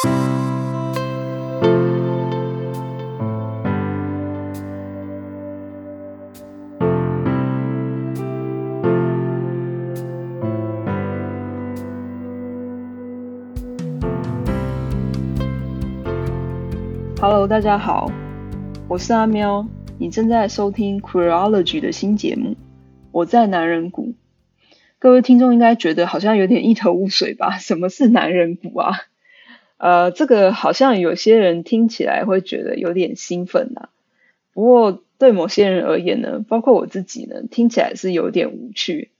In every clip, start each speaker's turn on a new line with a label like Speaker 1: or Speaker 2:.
Speaker 1: Hello，大家好，我是阿喵，你正在收听 Queerology 的新节目。我在男人谷，各位听众应该觉得好像有点一头雾水吧？什么是男人谷啊？呃，这个好像有些人听起来会觉得有点兴奋呐。不过对某些人而言呢，包括我自己呢，听起来是有点无趣。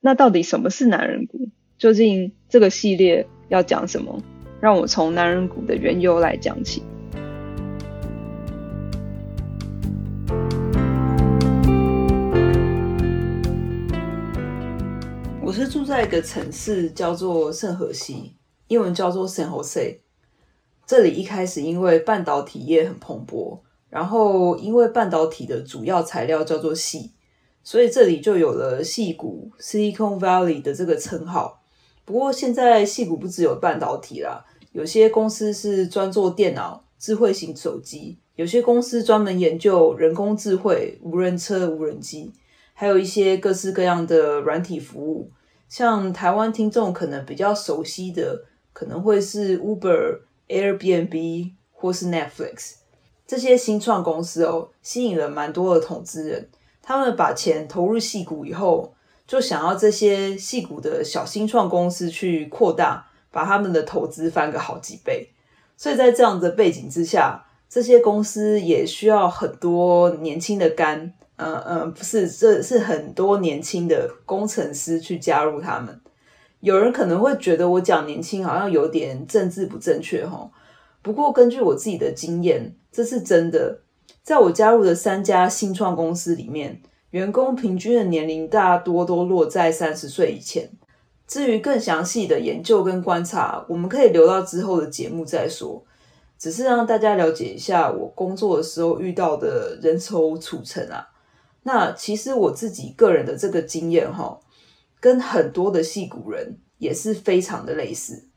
Speaker 1: 那到底什么是男人谷？究竟这个系列要讲什么？让我从男人谷的缘由来讲起。我是住在一个城市，叫做圣荷西，英文叫做 San Jose。这里一开始因为半导体业很蓬勃，然后因为半导体的主要材料叫做矽，所以这里就有了矽谷 （Silicon Valley） 的这个称号。不过现在矽谷不只有半导体啦，有些公司是专做电脑、智慧型手机，有些公司专门研究人工智慧、无人车、无人机，还有一些各式各样的软体服务。像台湾听众可能比较熟悉的，可能会是 Uber、Airbnb 或是 Netflix 这些新创公司哦，吸引了蛮多的投资人。他们把钱投入戏股以后，就想要这些戏股的小新创公司去扩大，把他们的投资翻个好几倍。所以在这样的背景之下，这些公司也需要很多年轻的肝。嗯嗯，不是，这是很多年轻的工程师去加入他们。有人可能会觉得我讲年轻好像有点政治不正确齁。不过根据我自己的经验，这是真的。在我加入的三家新创公司里面，员工平均的年龄大多都落在三十岁以前。至于更详细的研究跟观察，我们可以留到之后的节目再说。只是让大家了解一下我工作的时候遇到的人丑处成啊。那其实我自己个人的这个经验哈，跟很多的戏骨人也是非常的类似。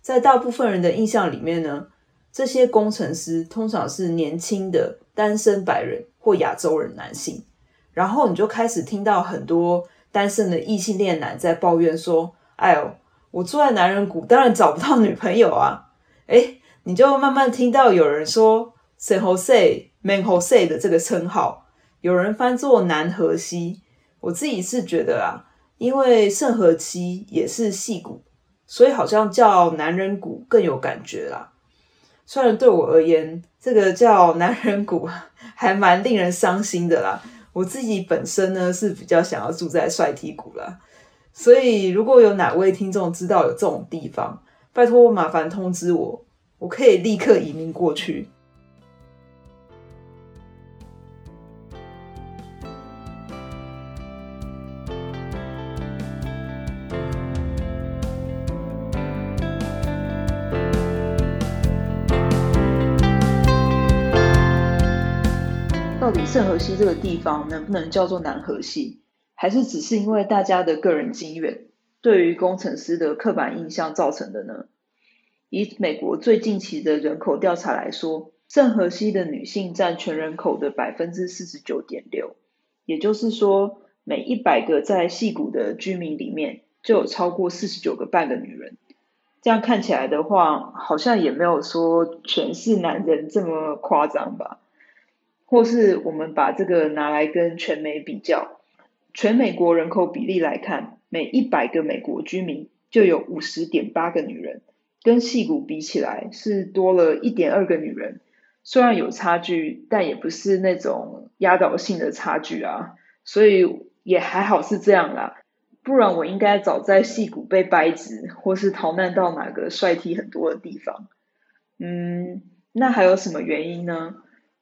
Speaker 1: 在大部分人的印象里面呢，这些工程师通常是年轻的单身白人或亚洲人男性。然后你就开始听到很多单身的异性恋男在抱怨说：“哎呦，我住在男人谷，当然找不到女朋友啊。”诶，你就慢慢听到有人说 “San Jose”、“Man Jose” 的这个称号。有人翻作南河西，我自己是觉得啊，因为圣荷西也是矽谷，所以好像叫男人谷更有感觉啦。虽然对我而言，这个叫男人谷还蛮令人伤心的啦。我自己本身呢是比较想要住在帅 T 谷啦，所以如果有哪位听众知道有这种地方，拜托麻烦通知我，我可以立刻移民过去。到底圣荷西这个地方能不能叫做南荷西，还是只是因为大家的个人经验对于工程师的刻板印象造成的呢？以美国最近期的人口调查来说，圣荷西的女性占全人口的百分之四十九点六，也就是说，每一百个在矽谷的居民里面就有超过四十九个半的女人。这样看起来的话，好像也没有说全是男人这么夸张吧。或是我们把这个拿来跟全美比较，全美国人口比例来看，每一百个美国居民就有五十点八个女人，跟矽谷比起来是多了一点二个女人。虽然有差距，但也不是那种压倒性的差距啊，所以也还好是这样啦。不然我应该早在矽谷被掰直，或是逃难到哪个帅 T 很多的地方。嗯，那还有什么原因呢？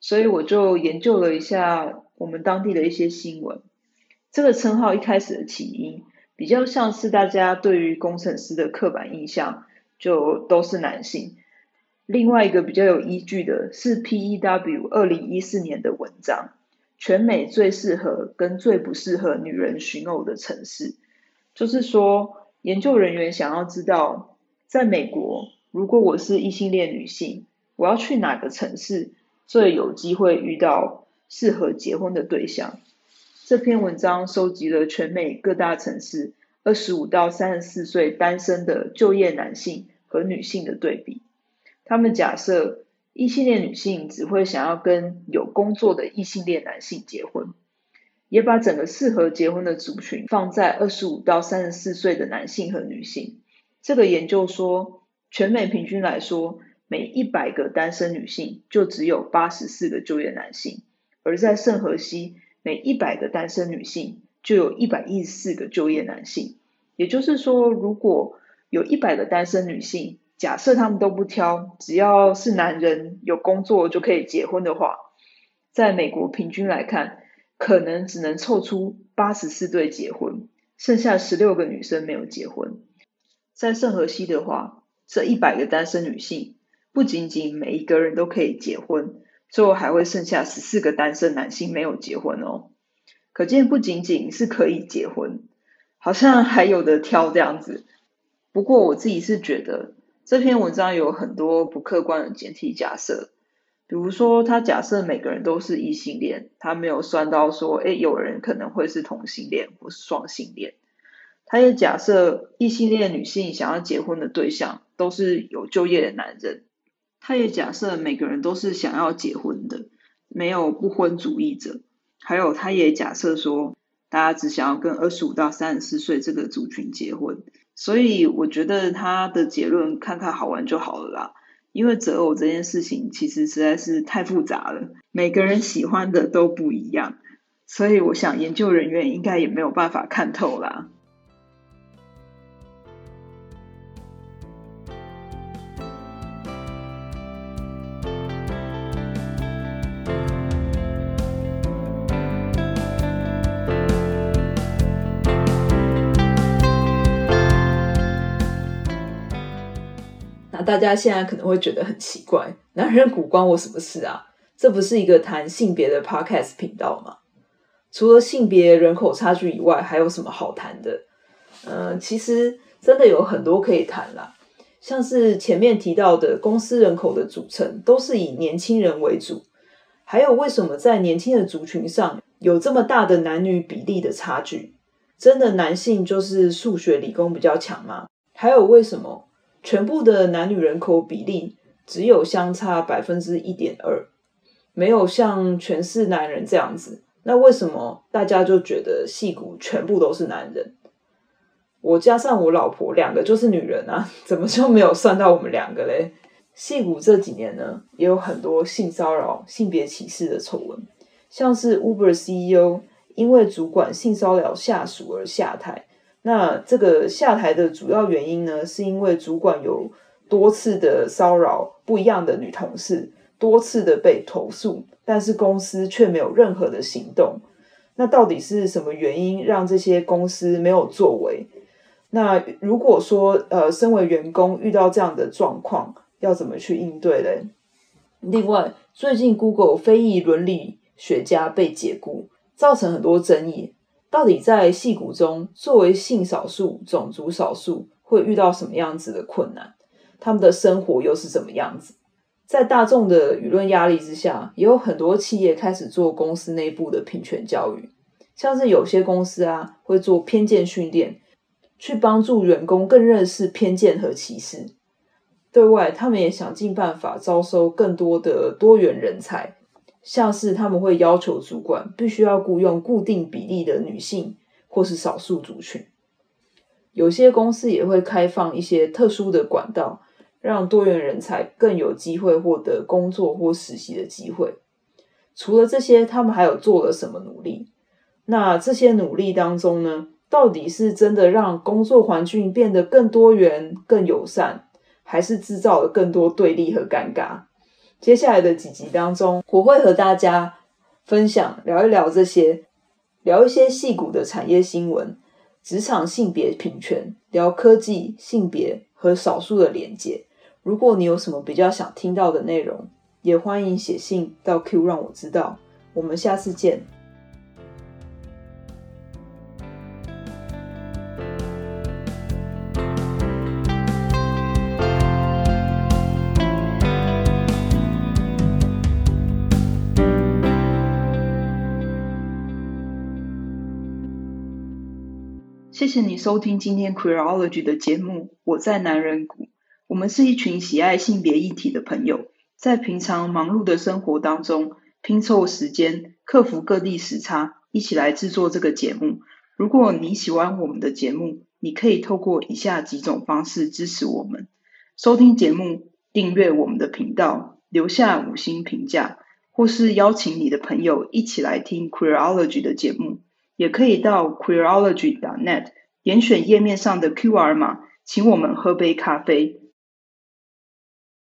Speaker 1: 所以我就研究了一下我们当地的一些新闻。这个称号一开始的起因，比较像是大家对于工程师的刻板印象，就都是男性。另外一个比较有依据的是 PEW 二零一四年的文章，全美最适合跟最不适合女人寻偶的城市。就是说，研究人员想要知道，在美国如果我是异性恋女性，我要去哪个城市最有机会遇到适合结婚的对象？这篇文章收集了全美各大城市二十五到三十四岁单身的就业男性和女性的对比。他们假设异性恋女性只会想要跟有工作的异性恋男性结婚，也把整个适合结婚的族群放在二十五到三十四岁的男性和女性。这个研究说，全美平均来说，每一百个单身女性就只有八十四个就业男性，而在圣荷西，每一百个单身女性就有一百一十四个就业男性，也就是说，如果有一百个单身女性，假设他们都不挑，只要是男人有工作就可以结婚的话，在美国平均来看，可能只能凑出八十四对结婚，剩下十六个女生没有结婚。在圣荷西的话，这一百个单身女性不仅仅每一个人都可以结婚。最后还会剩下十四个单身男性没有结婚哦，可见不仅仅是可以结婚，好像还有的挑这样子。不过我自己是觉得这篇文章有很多不客观的前提假设，比如说他假设每个人都是异性恋，他没有算到说，诶，有人可能会是同性恋或是双性恋。他也假设异性恋女性想要结婚的对象都是有就业的男人。他也假设每个人都是想要结婚的，没有不婚主义者。还有，他也假设说，大家只想要跟二十五到三十四岁这个族群结婚。所以，我觉得他的结论看看好玩就好了啦。因为择偶这件事情其实实在是太复杂了，每个人喜欢的都不一样，所以我想研究人员应该也没有办法看透啦。大家现在可能会觉得很奇怪，男人骨关我什么事啊？这不是一个谈性别的 podcast 频道吗？除了性别人口差距以外，还有什么好谈的？嗯、其实真的有很多可以谈啦，像是前面提到的公司人口的组成都是以年轻人为主，还有为什么在年轻的族群上有这么大的男女比例的差距？真的男性就是数学理工比较强吗？还有为什么？全部的男女人口比例只有相差百分之一点二，没有像全是男人这样子。那为什么大家就觉得戏骨全部都是男人？我加上我老婆两个就是女人啊，怎么就没有算到我们两个嘞？戏骨这几年呢，也有很多性骚扰、性别歧视的丑闻，像是 Uber CEO 因为主管性骚扰下属而下台。那这个下台的主要原因呢，是因为主管有多次的骚扰不一样的女同事，多次的被投诉，但是公司却没有任何的行动。那到底是什么原因让这些公司没有作为？那如果说呃，身为员工遇到这样的状况，要怎么去应对嘞？另外，最近 Google 非裔伦理学家被解雇，造成很多争议。到底在戏骨中，作为性少数、种族少数，会遇到什么样子的困难？他们的生活又是怎么样子？在大众的舆论压力之下，也有很多企业开始做公司内部的平权教育，像是有些公司啊，会做偏见训练，去帮助员工更认识偏见和歧视。对外，他们也想尽办法招收更多的多元人才。像是他们会要求主管必须要雇佣固定比例的女性或是少数族群，有些公司也会开放一些特殊的管道，让多元人才更有机会获得工作或实习的机会。除了这些，他们还有做了什么努力？那这些努力当中呢，到底是真的让工作环境变得更多元、更友善，还是制造了更多对立和尴尬？接下来的几集当中，我会和大家分享聊一聊这些，聊一些戏骨的产业新闻、职场性别平权，聊科技、性别和少数的连接。如果你有什么比较想听到的内容，也欢迎写信到 Q 让我知道。我们下次见。谢谢你收听今天 Queerology 的节目。我在男人谷，我们是一群喜爱性别议题的朋友，在平常忙碌的生活当中拼凑时间，克服各地时差，一起来制作这个节目。如果你喜欢我们的节目，你可以透过以下几种方式支持我们：收听节目、订阅我们的频道、留下五星评价，或是邀请你的朋友一起来听 Queerology 的节目。也可以到 Queerology.net 点选页面上的 QR 码，请我们喝杯咖啡。